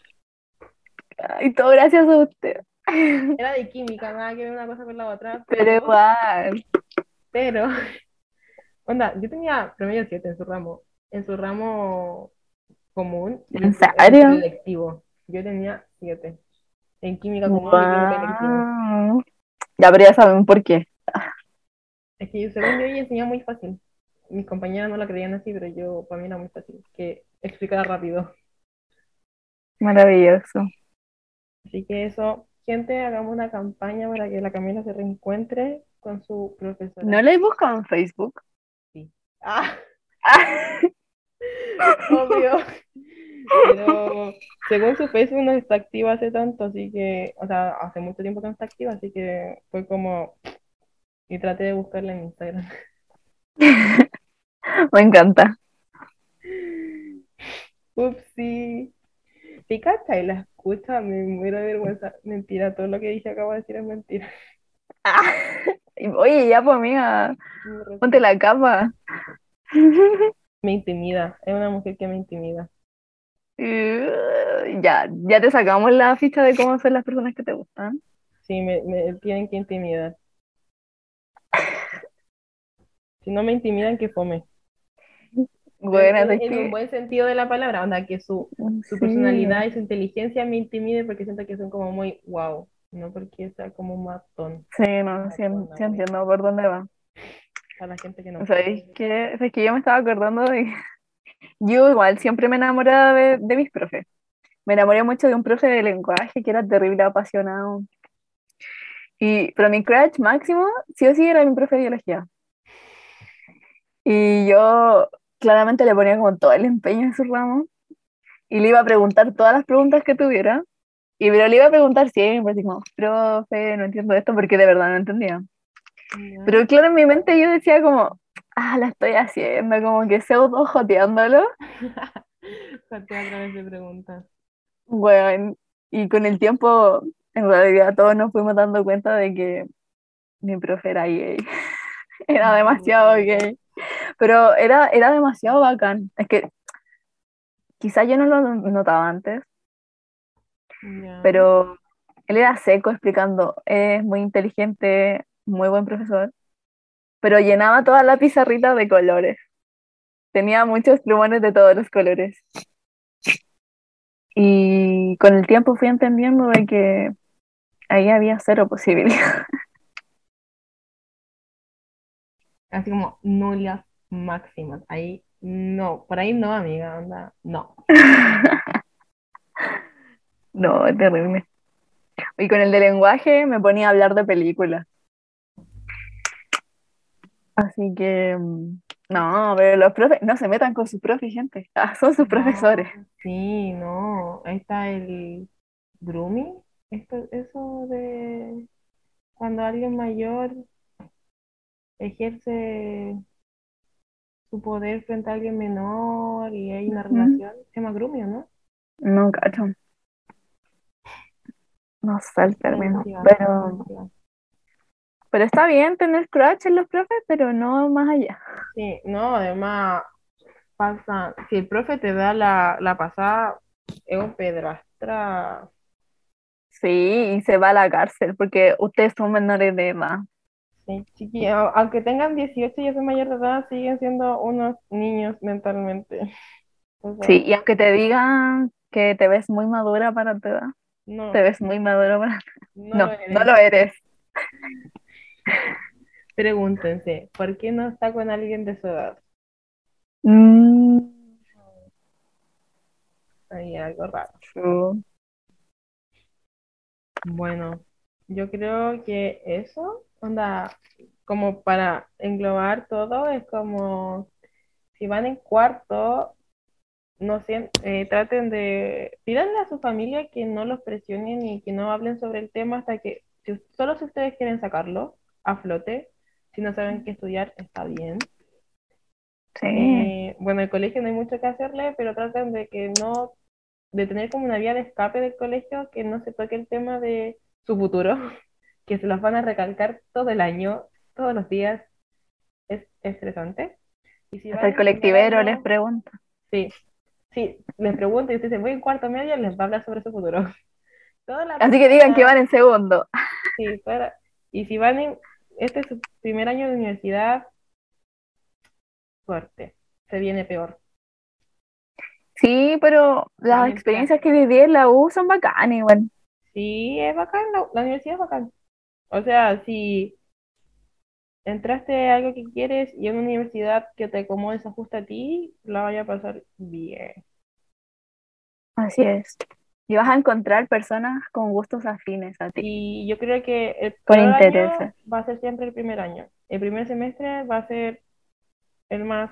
Y todo gracias a usted. Era de química, nada que ver una cosa con la otra. Pero igual. Pero, onda, yo tenía promedio 7 en su ramo. En su ramo común. ¿En serio? electivo. Yo tenía 7. En química común y química electivo. Ya, ya saben por qué. Es que según yo ella enseñaba muy fácil. Mis compañeras no la creían así, pero yo, para mí era muy fácil. Que explicara rápido. Maravilloso. Así que eso, gente, hagamos una campaña para que la Camila se reencuentre con su profesora. ¿No la he buscado en Facebook? Ah, Ah, <laughs> obvio. Pero según su Facebook no está activa hace tanto, así que, o sea, hace mucho tiempo que no está activa, así que fue como, y traté de buscarla en Instagram. <laughs> me encanta. Upsi. ¿Sí cachai? La escucha, me muero de vergüenza. Mentira, todo lo que dije acabo de decir es mentira. Ah. Oye, ya, pues, amiga, ponte la capa. <laughs> Me intimida, es una mujer que me intimida. Uh, Ya, ya te sacamos la ficha de cómo son las personas que te gustan. Sí, me, me tienen que intimidar. Si no me intimidan, que fome. Bueno, en, en un buen sentido de la palabra, onda, que su, su sí. personalidad y su inteligencia me intimide porque siento que son como muy wow, no porque sea como un matón Sí, no, sí, sí entiendo por dónde va. a la gente que no. ¿Sabéis qué? Es que yo me estaba acordando de que <laughs> yo igual siempre me enamoraba de, de mis profes. Me enamoré mucho de un profe de lenguaje que era terrible apasionado. Y, pero mi crush máximo, sí o sí, era mi profe de biología. Y yo claramente le ponía como todo el empeño en su ramo y le iba a preguntar todas las preguntas que tuviera. Y pero le iba a preguntar siempre, así como, profe, no entiendo esto porque de verdad no entendía. Pero claro, en mi mente yo decía como, ah, la estoy haciendo, como que pseudo joteándolo. <laughs> Jotea a través de preguntas. Bueno, y con el tiempo, en realidad todos nos fuimos dando cuenta de que mi profe era gay. <laughs> Era demasiado gay. Pero era, era demasiado bacán. Es que quizás yo no lo notaba antes, Pero él era seco explicando, es muy inteligente, muy buen profesor, pero llenaba toda la pizarrita de colores. tenía muchos plumones de todos los colores. Y con el tiempo fui entendiendo de que ahí había cero posibilidad. <laughs> Así como nulas máximas. Ahí no, por ahí no, amiga, anda, no. <laughs> No, es terrible. Y con el de lenguaje me ponía a hablar de películas. Así que, mm, no, pero los profes no se metan con sus profes, gente. Ah, son sus profesores. Sí, no. Ahí está el grooming. Esto, eso de cuando alguien mayor ejerce su poder frente a alguien menor y hay una relación, se llama grooming, ¿no? No, cacho. No sé el término. Pero, pero está bien tener crush en los profes, pero no más allá. Sí, no, además pasa, si el profe te da la, la pasada, es un pedrastra. Sí, y se va a la cárcel porque ustedes son menores de edad. Sí, chiquillo, aunque tengan 18 y son mayor de edad, siguen siendo unos niños mentalmente. <laughs> O sea, Sí, y aunque te digan que te ves muy madura para tu edad, no, te ves muy madura para... no No, lo eres. no lo eres. Pregúntense, ¿por qué no está con alguien de su edad? Mm, Hay algo raro. Bueno, yo creo que eso, onda, como para englobar todo, es como si van en cuarto, no sé, eh, traten de, pídanle a su familia que no los presionen y que no hablen sobre el tema hasta que, si- solo si ustedes quieren sacarlo a flote, si no saben qué estudiar, está bien. Sí, Eh, bueno, el colegio no hay mucho que hacerle, pero traten de que no, de tener como una vía de escape del colegio, que no se toque el tema de su futuro, <laughs> que se los van a recalcar todo el año, todos los días. Es estresante. Y si hasta el colectivero les pregunta. sí, sí, les pregunto y usted dice, voy en cuarto medio, les va a hablar sobre su futuro. <laughs> Toda la Así que digan que van en segundo. Sí, para- Y si van en, este es su primer año de universidad, fuerte, se viene peor. Sí, pero las experiencias que viví en la U son bacanas igual. Sí, es bacán, la, la universidad es bacán. O sea, si entraste a algo que quieres y en una universidad que te acomode, se ajusta a ti, la vaya a pasar bien. Así es. Y vas a encontrar personas con gustos afines a ti. Y yo creo que el Con intereses. va a ser siempre el primer año. El primer semestre va a ser el más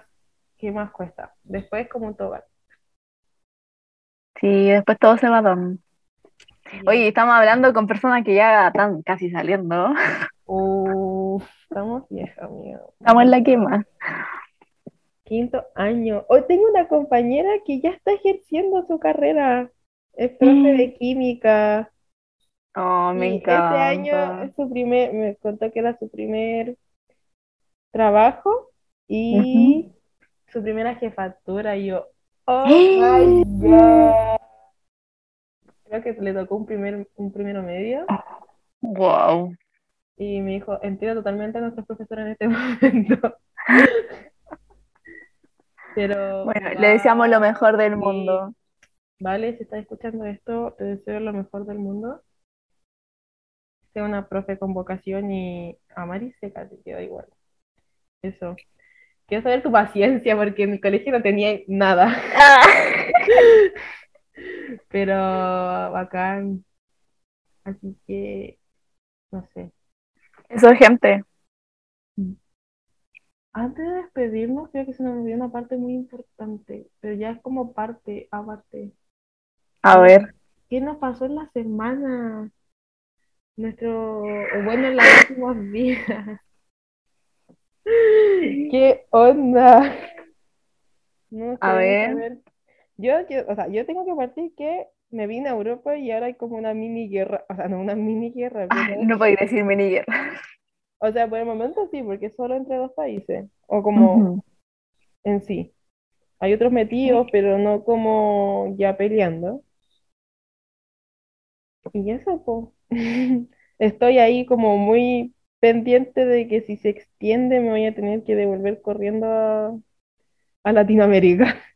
que más cuesta. Después como un tobal. Sí, después todo se va dando. Oye, estamos hablando con personas que ya están casi saliendo. Uf, estamos viejas, amigo. Estamos en la quema. Quinto año. Hoy tengo una compañera que ya está ejerciendo su carrera. Es profe de química. Oh, me Y este año encanta. es su primer, me contó que era su primer trabajo y su primera jefatura. Y yo, <gasps> oh my God. Creo que le tocó un primer, un primero medio. Wow. Y me dijo, entiendo totalmente a nuestros profesores en este <laughs> momento. Pero Bueno, le deseamos lo mejor del mundo. Vale, si estás escuchando esto, te deseo lo mejor del mundo. Sea una profe con vocación y amar y seca, te queda igual. Eso. Quiero saber tu paciencia porque en mi colegio no tenía nada. <laughs> Pero bacán. Así que, no sé. Eso, gente. Antes de despedirnos, creo que se nos olvidó una parte muy importante, pero ya es como parte, aparte. A ver. ¿Qué nos pasó en la semana? Nuestro, bueno, en los últimos días. <laughs> ¿Qué onda? No A ver. saber. Yo, yo, o sea, yo tengo que partir que me vine a Europa y ahora hay como una mini guerra, o sea, no una mini guerra, pero, No podéis decirme ni guerra. O sea, por el momento sí, porque solo entre dos países, o como en sí. Hay otros metidos, pero no como ya peleando. Y eso, pues. <laughs> Estoy ahí como muy pendiente de que si se extiende me voy a tener que devolver corriendo a, a Latinoamérica. <laughs>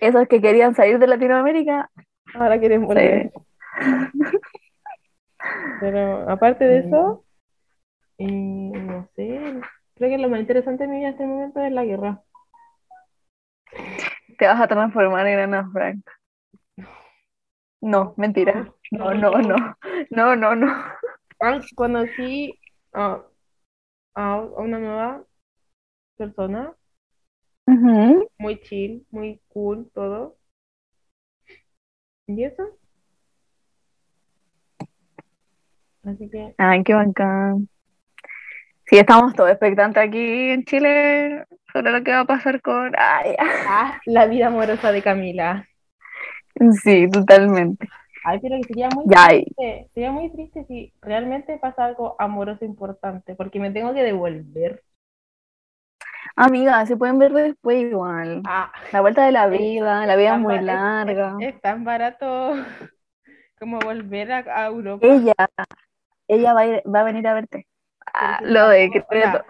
Esos que querían salir de Latinoamérica, Ahora quieren volver. sí. <laughs> Pero aparte de eso, eh, no sé, creo que lo más interesante de mi vida hasta el momento es la guerra. te vas a transformar en Ana Frank. No, mentira. No, no, no. No, no, no. Conocí a, a una nueva persona, muy chill, muy cool, todo. ¿Y eso? Así que, Ay, qué bacán. Sí, estamos todos expectantes aquí en Chile sobre lo que va a pasar con... Ay, ah, la vida amorosa de Camila. sí, totalmente. Ay, pero que sería muy Ya, triste, sería muy triste si realmente pasa algo amoroso importante, porque me tengo que devolver. amiga, se pueden ver después igual. Ah, La vuelta de la vida, la vida es muy es- larga. Es, es tan barato <laughs> como volver a, a Europa. Ella, ella va a, ir- va a venir a verte. Ah, lo decreto.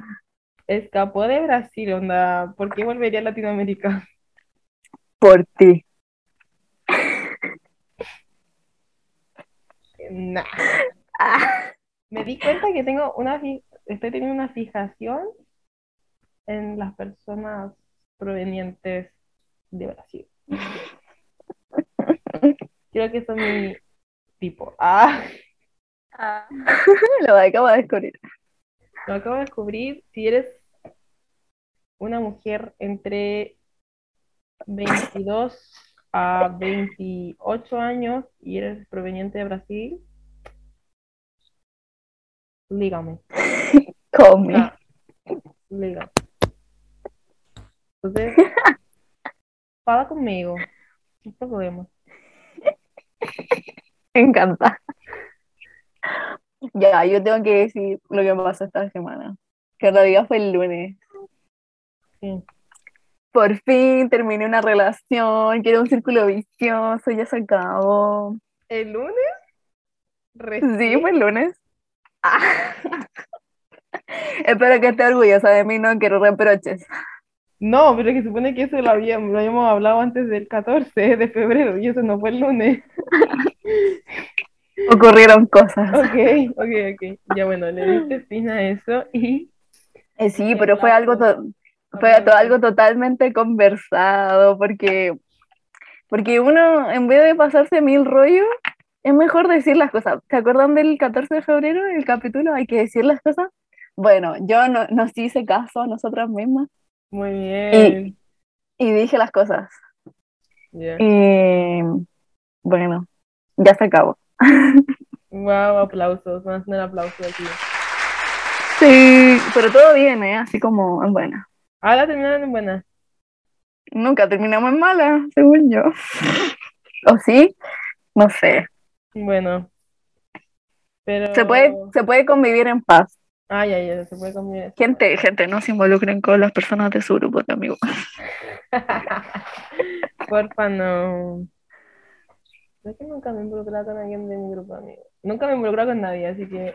escapó de Brasil, onda. ¿Por qué volvería a Latinoamérica? Por ti. Nah. Ah, Me di cuenta que tengo una estoy teniendo una fijación en las personas provenientes de Brasil. <laughs> Creo que son mi tipo. Ah, <laughs> lo acabo de descubrir. lo acabo de descubrir. Si eres una mujer entre 22 a 28 años y eres proveniente de Brasil, lígame. <laughs> Come. Ah, lígame. Entonces, <laughs> fala conmigo. No problema. Me encanta. Ya, yo tengo que decir lo que me pasó esta semana. Que en realidad fue el lunes. Sí. Por fin terminé una relación, que era un círculo vicioso, ya se acabó. ¿El lunes? Sí, fue el lunes. Ah. <laughs> Espero que esté orgullosa de mí, no quiero reproches. No, pero que supone que eso lo habíamos, lo habíamos hablado antes del 14 de febrero y eso no fue el lunes. <laughs> Ocurrieron cosas. Ok, ok, ok. Ya bueno, le diste fin a eso y Eh, sí, pero fue algo, fue algo totalmente conversado, porque, porque uno, en vez de pasarse mil rollos, es mejor decir las cosas. ¿Se acuerdan del 14 de febrero, el capítulo? Hay que decir las cosas. Bueno, yo no, nos hice caso a nosotras mismas muy bien. y dije las cosas. Y bueno, ya se acabó. Wow, aplausos. Vamos a hacer aplausos aquí. Sí, pero todo bien, ¿eh? Así como en buena. Ahora terminaron en buena. Nunca terminamos en mala, según yo. ¿O sí? No sé. Bueno. Pero. Se puede, se puede convivir en paz. Ay, ay, ay, se puede convivir. Gente, gente, no se involucren con las personas de su grupo de amigos. <laughs> Porfa, no. Es que nunca me he involucrado con alguien de mi grupo de amigos. Nunca me he involucrado con nadie, así que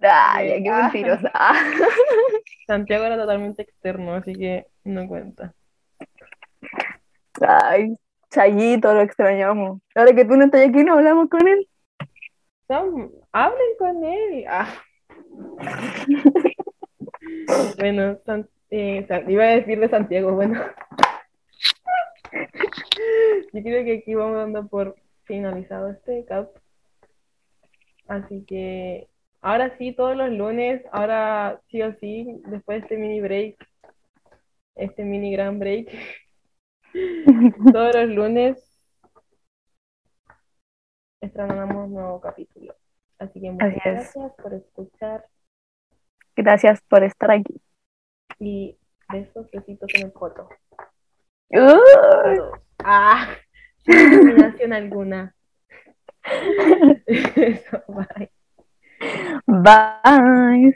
Ay, qué mentirosa. <laughs> Santiago era totalmente externo, así que no cuenta. Ay, Chayito, lo extrañamos. Ahora que tú no estás aquí, no hablamos con él. No, hablen con él. Ah. <laughs> Bueno, San- eh, San- iba a decir de Santiago, bueno. Yo creo que aquí vamos dando por finalizado este cap. Así que ahora sí, todos los lunes, ahora sí o sí, después de este mini break, este mini gran break, <laughs> todos los lunes estrenamos nuevo capítulo. Así que muchas Así es. gracias por escuchar Gracias por estar aquí. y besos, besitos en el foto. Todos. Ah, sin discriminación alguna. Eso, <laughs> bye. bye.